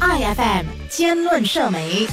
，IFM 兼论社媒。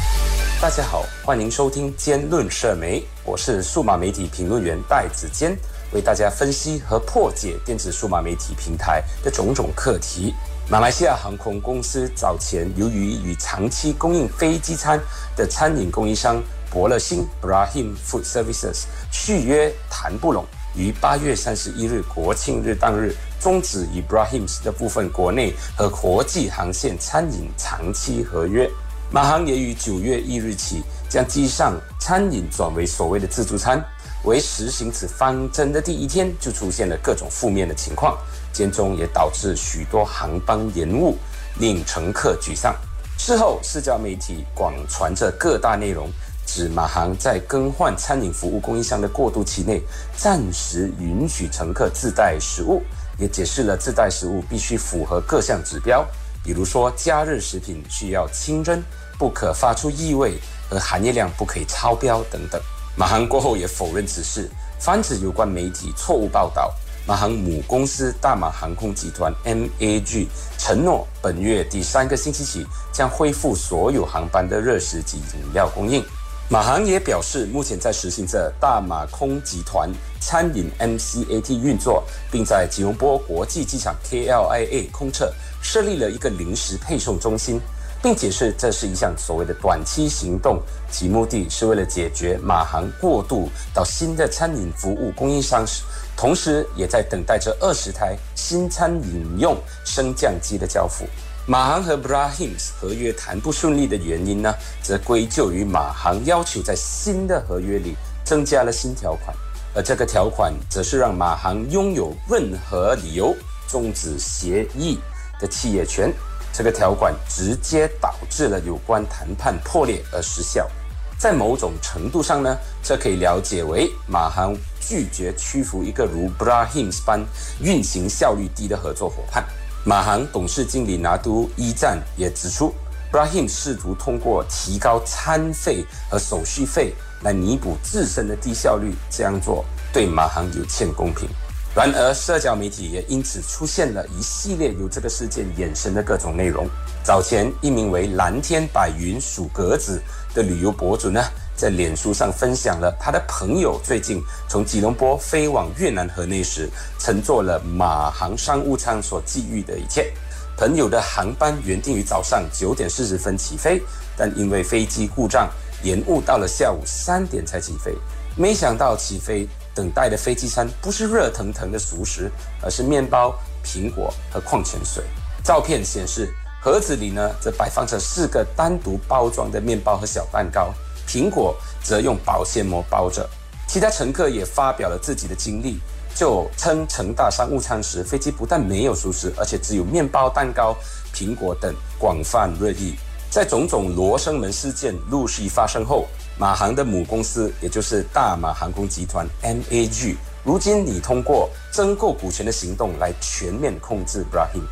大家好，欢迎收听兼论社媒，我是数码媒体评论员戴子坚，为大家分析和破解电子数码媒体平台的种种课题。马来西亚航空公司早前由于与长期供应飞机餐的餐饮供应商伯乐星 （Brahim Food Services） 续约谈不拢，于八月三十一日国庆日当日终止与 Brahim 的部分国内和国际航线餐饮长期合约。马航也于九月一日起将机上餐饮转为所谓的自助餐。为实行此方针的第一天，就出现了各种负面的情况，间中也导致许多航班延误，令乘客沮丧。事后，社交媒体广传着各大内容，指马航在更换餐饮服务供应商的过渡期内，暂时允许乘客自带食物，也解释了自带食物必须符合各项指标，比如说加热食品需要清蒸，不可发出异味，和含液量不可以超标等等。马航过后也否认此事，防止有关媒体错误报道。马航母公司大马航空集团 （MAG） 承诺，本月第三个星期起将恢复所有航班的热食及饮料供应。马航也表示，目前在实行着大马空集团餐饮 MCAT 运作，并在吉隆坡国际机场 KLIA 空侧设立了一个临时配送中心。并解释这是一项所谓的短期行动，其目的是为了解决马航过渡到新的餐饮服务供应商时，同时也在等待着二十台新餐饮用升降机的交付。马航和 Brahims 合约谈不顺利的原因呢，则归咎于马航要求在新的合约里增加了新条款，而这个条款则是让马航拥有任何理由终止协议的企业权。这个条款直接导致了有关谈判破裂而失效，在某种程度上呢，这可以了解为马航拒绝屈服一个如 Brahims 般运行效率低的合作伙伴。马航董事经理拿督一战也指出，Brahim 试图通过提高餐费和手续费来弥补自身的低效率，这样做对马航有欠公平。然而，社交媒体也因此出现了一系列由这个事件衍生的各种内容。早前，一名为蓝天白云数格子的旅游博主呢，在脸书上分享了他的朋友最近从吉隆坡飞往越南河内时，乘坐了马航商务舱所际遇的一切。朋友的航班原定于早上九点四十分起飞，但因为飞机故障，延误到了下午三点才起飞。没想到起飞。等待的飞机餐不是热腾腾的熟食，而是面包、苹果和矿泉水。照片显示，盒子里呢则摆放着四个单独包装的面包和小蛋糕，苹果则用保鲜膜包着。其他乘客也发表了自己的经历，就称乘搭商务舱时，飞机不但没有熟食，而且只有面包、蛋糕、苹果等广泛热议。在种种罗生门事件陆续发生后，马航的母公司，也就是大马航空集团 （MAG），如今拟通过增购股权的行动来全面控制 Brahim。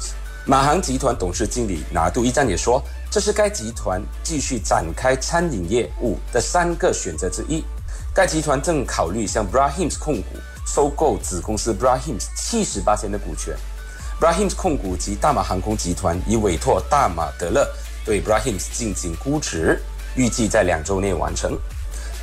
马航集团董事经理拿杜一战也说，这是该集团继续展开餐饮业务的三个选择之一。该集团正考虑向 Brahims 控股收购子公司 Brahims 七十八千的股权。Brahims 控股及大马航空集团已委托大马德勒。对 Brahims 进行估值，预计在两周内完成。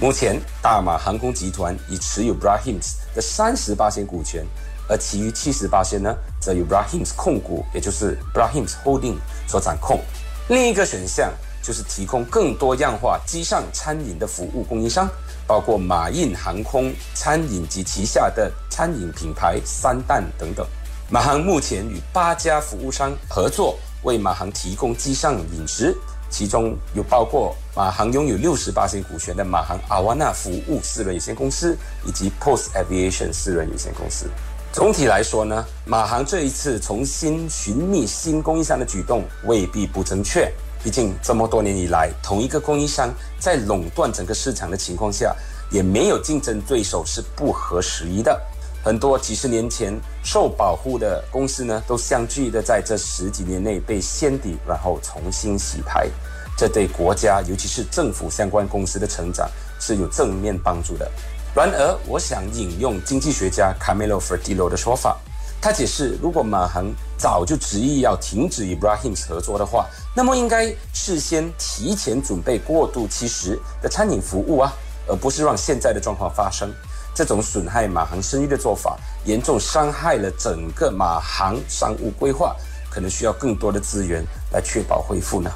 目前，大马航空集团已持有 Brahims 的三十八股权，而其余七十八呢，则由 Brahims 控股，也就是 Brahims Holding 所掌控。另一个选项就是提供更多样化机上餐饮的服务供应商，包括马印航空餐饮及旗下的餐饮品牌三蛋等等。马航目前与八家服务商合作。为马航提供机上饮食，其中有包括马航拥有六十八股权的马航阿瓦纳服务私人有限公司以及 Post Aviation 私人有限公司。总体来说呢，马航这一次重新寻觅新供应商的举动未必不正确。毕竟这么多年以来，同一个供应商在垄断整个市场的情况下，也没有竞争对手是不合时宜的。很多几十年前受保护的公司呢，都相继的在这十几年内被掀底，然后重新洗牌，这对国家，尤其是政府相关公司的成长是有正面帮助的。然而，我想引用经济学家 Camilo Fertillo 的说法，他解释，如果马航早就执意要停止与 Brahim 合作的话，那么应该事先提前准备过渡期时的餐饮服务啊，而不是让现在的状况发生。这种损害马航声誉的做法，严重伤害了整个马航商务规划，可能需要更多的资源来确保恢复呢。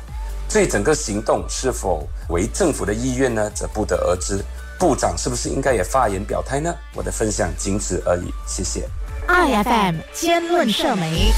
所以整个行动是否为政府的意愿呢，则不得而知。部长是不是应该也发言表态呢？我的分享仅此而已，谢谢。I F M 兼论社媒。